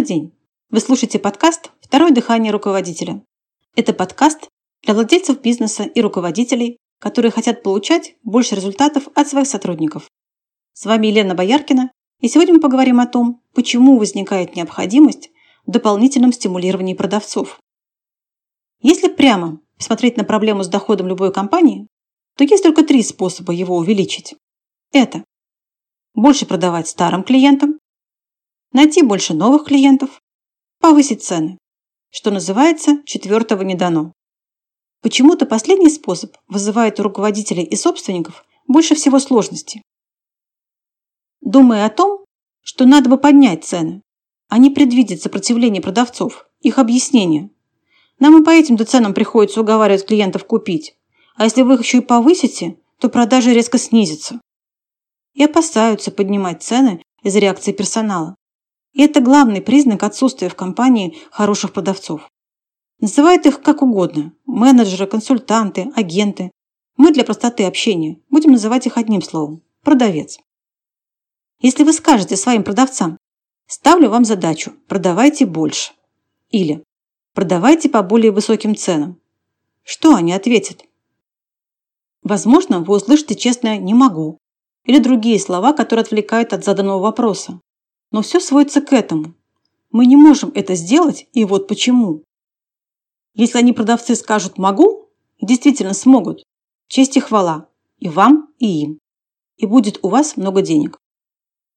Добрый день! Вы слушаете подкаст «Второе дыхание руководителя». Это подкаст для владельцев бизнеса и руководителей, которые хотят получать больше результатов от своих сотрудников. С вами Елена Бояркина, и сегодня мы поговорим о том, почему возникает необходимость в дополнительном стимулировании продавцов. Если прямо посмотреть на проблему с доходом любой компании, то есть только три способа его увеличить. Это больше продавать старым клиентам, найти больше новых клиентов, повысить цены, что называется четвертого не дано. Почему-то последний способ вызывает у руководителей и собственников больше всего сложностей. Думая о том, что надо бы поднять цены, а не предвидеть сопротивление продавцов, их объяснения. Нам и по этим ценам приходится уговаривать клиентов купить, а если вы их еще и повысите, то продажи резко снизятся. И опасаются поднимать цены из реакции персонала. И это главный признак отсутствия в компании хороших продавцов. Называют их как угодно – менеджеры, консультанты, агенты. Мы для простоты общения будем называть их одним словом – продавец. Если вы скажете своим продавцам «ставлю вам задачу, продавайте больше» или «продавайте по более высоким ценам», что они ответят? Возможно, вы услышите честное «не могу» или другие слова, которые отвлекают от заданного вопроса. Но все сводится к этому. Мы не можем это сделать, и вот почему. Если они продавцы скажут «могу», действительно смогут, честь и хвала и вам, и им. И будет у вас много денег.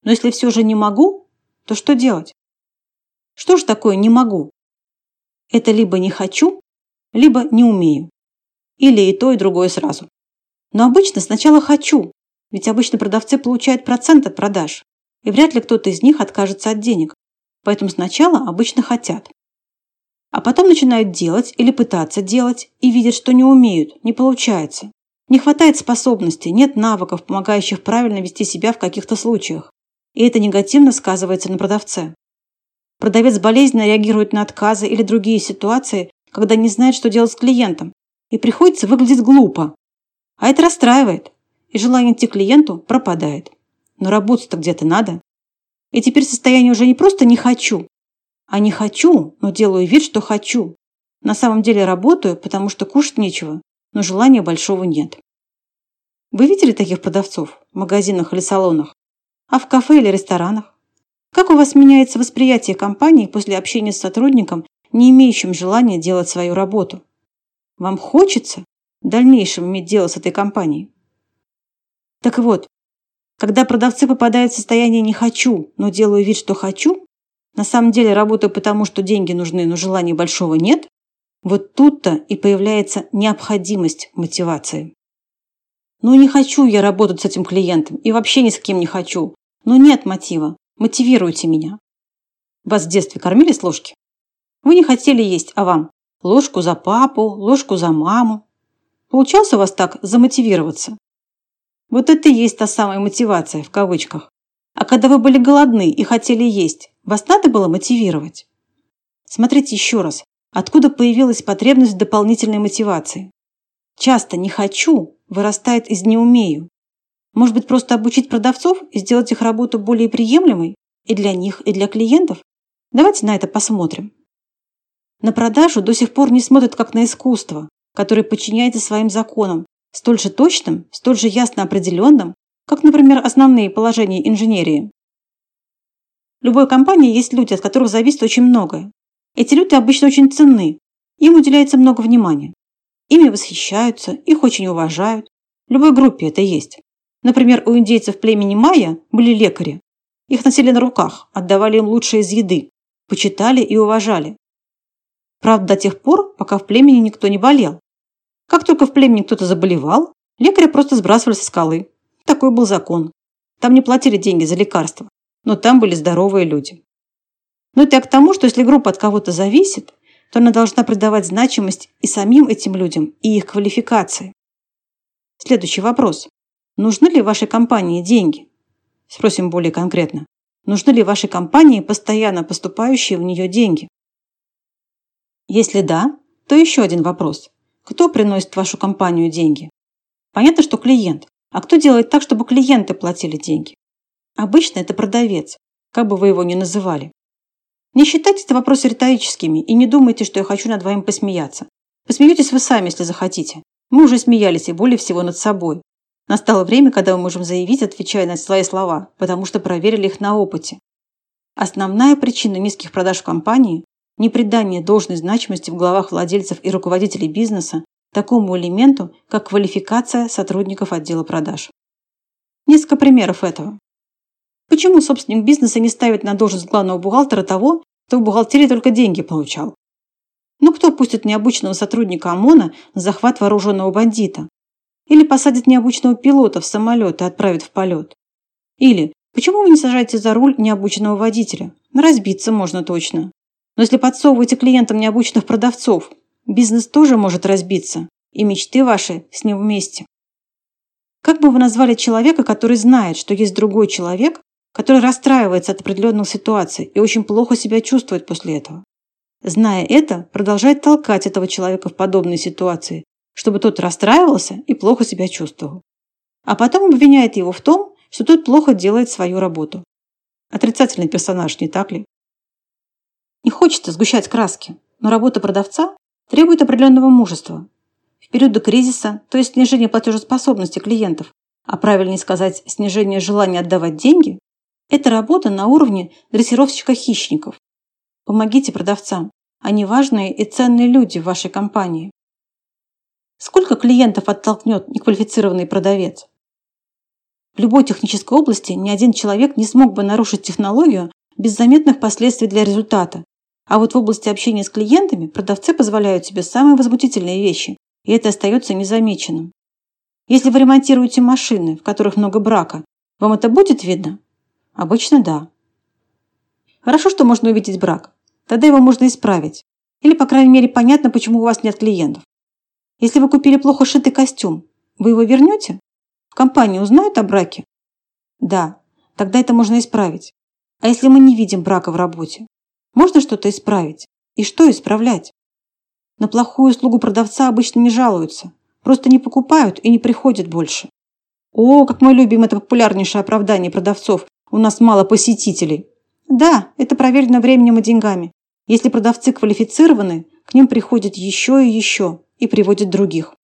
Но если все же не могу, то что делать? Что же такое «не могу»? Это либо не хочу, либо не умею. Или и то, и другое сразу. Но обычно сначала хочу, ведь обычно продавцы получают процент от продаж и вряд ли кто-то из них откажется от денег. Поэтому сначала обычно хотят. А потом начинают делать или пытаться делать и видят, что не умеют, не получается. Не хватает способностей, нет навыков, помогающих правильно вести себя в каких-то случаях. И это негативно сказывается на продавце. Продавец болезненно реагирует на отказы или другие ситуации, когда не знает, что делать с клиентом, и приходится выглядеть глупо. А это расстраивает, и желание идти клиенту пропадает. Но работать-то где-то надо. И теперь состояние уже не просто «не хочу», а «не хочу», но делаю вид, что хочу. На самом деле работаю, потому что кушать нечего, но желания большого нет. Вы видели таких продавцов в магазинах или салонах? А в кафе или ресторанах? Как у вас меняется восприятие компании после общения с сотрудником, не имеющим желания делать свою работу? Вам хочется в дальнейшем иметь дело с этой компанией? Так вот, когда продавцы попадают в состояние «не хочу», но делаю вид, что хочу, на самом деле работаю потому, что деньги нужны, но желания большого нет, вот тут-то и появляется необходимость мотивации. Ну не хочу я работать с этим клиентом и вообще ни с кем не хочу. Но нет мотива. Мотивируйте меня. Вас в детстве кормили с ложки? Вы не хотели есть, а вам? Ложку за папу, ложку за маму. Получался у вас так замотивироваться? Вот это и есть та самая мотивация, в кавычках. А когда вы были голодны и хотели есть, вас надо было мотивировать? Смотрите еще раз, откуда появилась потребность в дополнительной мотивации. Часто «не хочу» вырастает из «не умею». Может быть, просто обучить продавцов и сделать их работу более приемлемой и для них, и для клиентов? Давайте на это посмотрим. На продажу до сих пор не смотрят как на искусство, которое подчиняется своим законам, столь же точным, столь же ясно определенным, как, например, основные положения инженерии. В любой компании есть люди, от которых зависит очень многое. Эти люди обычно очень ценны, им уделяется много внимания. Ими восхищаются, их очень уважают. В любой группе это есть. Например, у индейцев племени майя были лекари. Их носили на руках, отдавали им лучшее из еды, почитали и уважали. Правда, до тех пор, пока в племени никто не болел. Как только в племени кто-то заболевал, лекаря просто сбрасывали со скалы. Такой был закон. Там не платили деньги за лекарства, но там были здоровые люди. Но это я к тому, что если группа от кого-то зависит, то она должна придавать значимость и самим этим людям, и их квалификации. Следующий вопрос. Нужны ли вашей компании деньги? Спросим более конкретно. Нужны ли вашей компании постоянно поступающие в нее деньги? Если да, то еще один вопрос. Кто приносит в вашу компанию деньги? Понятно, что клиент. А кто делает так, чтобы клиенты платили деньги? Обычно это продавец, как бы вы его ни называли. Не считайте это вопросы риторическими и не думайте, что я хочу над вами посмеяться. Посмеетесь вы сами, если захотите. Мы уже смеялись и более всего над собой. Настало время, когда мы можем заявить, отвечая на свои слова, потому что проверили их на опыте. Основная причина низких продаж в компании – непридание должной значимости в головах владельцев и руководителей бизнеса такому элементу, как квалификация сотрудников отдела продаж. Несколько примеров этого. Почему собственник бизнеса не ставит на должность главного бухгалтера того, кто в бухгалтерии только деньги получал? Ну кто пустит необычного сотрудника ОМОНа на захват вооруженного бандита? Или посадит необычного пилота в самолет и отправит в полет? Или почему вы не сажаете за руль необученного водителя? Разбиться можно точно. Но если подсовываете клиентам необученных продавцов, бизнес тоже может разбиться, и мечты ваши с ним вместе. Как бы вы назвали человека, который знает, что есть другой человек, который расстраивается от определенной ситуации и очень плохо себя чувствует после этого. Зная это, продолжает толкать этого человека в подобные ситуации, чтобы тот расстраивался и плохо себя чувствовал. А потом обвиняет его в том, что тот плохо делает свою работу. Отрицательный персонаж, не так ли? Хочется сгущать краски, но работа продавца требует определенного мужества. В периоды кризиса, то есть снижение платежеспособности клиентов, а правильнее сказать, снижение желания отдавать деньги, это работа на уровне дрессировщика хищников. Помогите продавцам. Они важные и ценные люди в вашей компании. Сколько клиентов оттолкнет неквалифицированный продавец? В любой технической области ни один человек не смог бы нарушить технологию без заметных последствий для результата. А вот в области общения с клиентами продавцы позволяют себе самые возмутительные вещи, и это остается незамеченным. Если вы ремонтируете машины, в которых много брака, вам это будет видно? Обычно да. Хорошо, что можно увидеть брак. Тогда его можно исправить. Или, по крайней мере, понятно, почему у вас нет клиентов. Если вы купили плохо сшитый костюм, вы его вернете? В компании узнают о браке? Да, тогда это можно исправить. А если мы не видим брака в работе? Можно что-то исправить? И что исправлять? На плохую услугу продавца обычно не жалуются. Просто не покупают и не приходят больше. О, как мы любим это популярнейшее оправдание продавцов у нас мало посетителей. Да, это проверено временем и деньгами. Если продавцы квалифицированы, к ним приходят еще и еще и приводят других.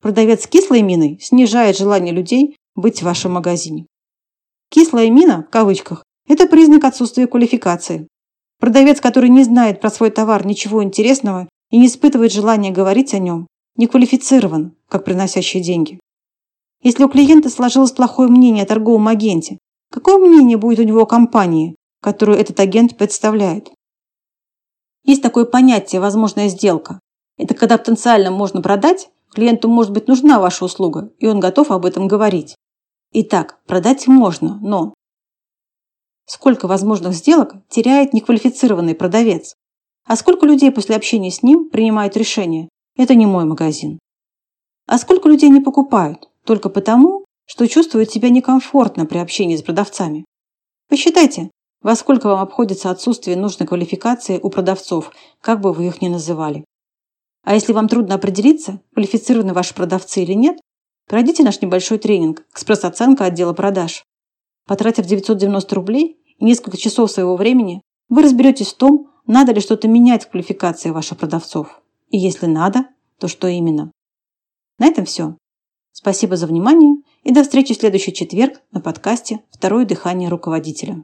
Продавец с кислой миной снижает желание людей быть в вашем магазине. Кислая мина, в кавычках, это признак отсутствия квалификации. Продавец, который не знает про свой товар ничего интересного и не испытывает желания говорить о нем, не квалифицирован, как приносящий деньги. Если у клиента сложилось плохое мнение о торговом агенте, Какое мнение будет у него о компании, которую этот агент представляет? Есть такое понятие «возможная сделка». Это когда потенциально можно продать, клиенту может быть нужна ваша услуга, и он готов об этом говорить. Итак, продать можно, но сколько возможных сделок теряет неквалифицированный продавец? А сколько людей после общения с ним принимают решение «это не мой магазин»? А сколько людей не покупают только потому, что чувствуют себя некомфортно при общении с продавцами. Посчитайте, во сколько вам обходится отсутствие нужной квалификации у продавцов, как бы вы их ни называли. А если вам трудно определиться, квалифицированы ваши продавцы или нет, пройдите наш небольшой тренинг «Экспресс-оценка отдела продаж». Потратив 990 рублей и несколько часов своего времени, вы разберетесь в том, надо ли что-то менять в квалификации ваших продавцов. И если надо, то что именно. На этом все. Спасибо за внимание и до встречи в следующий четверг на подкасте «Второе дыхание руководителя».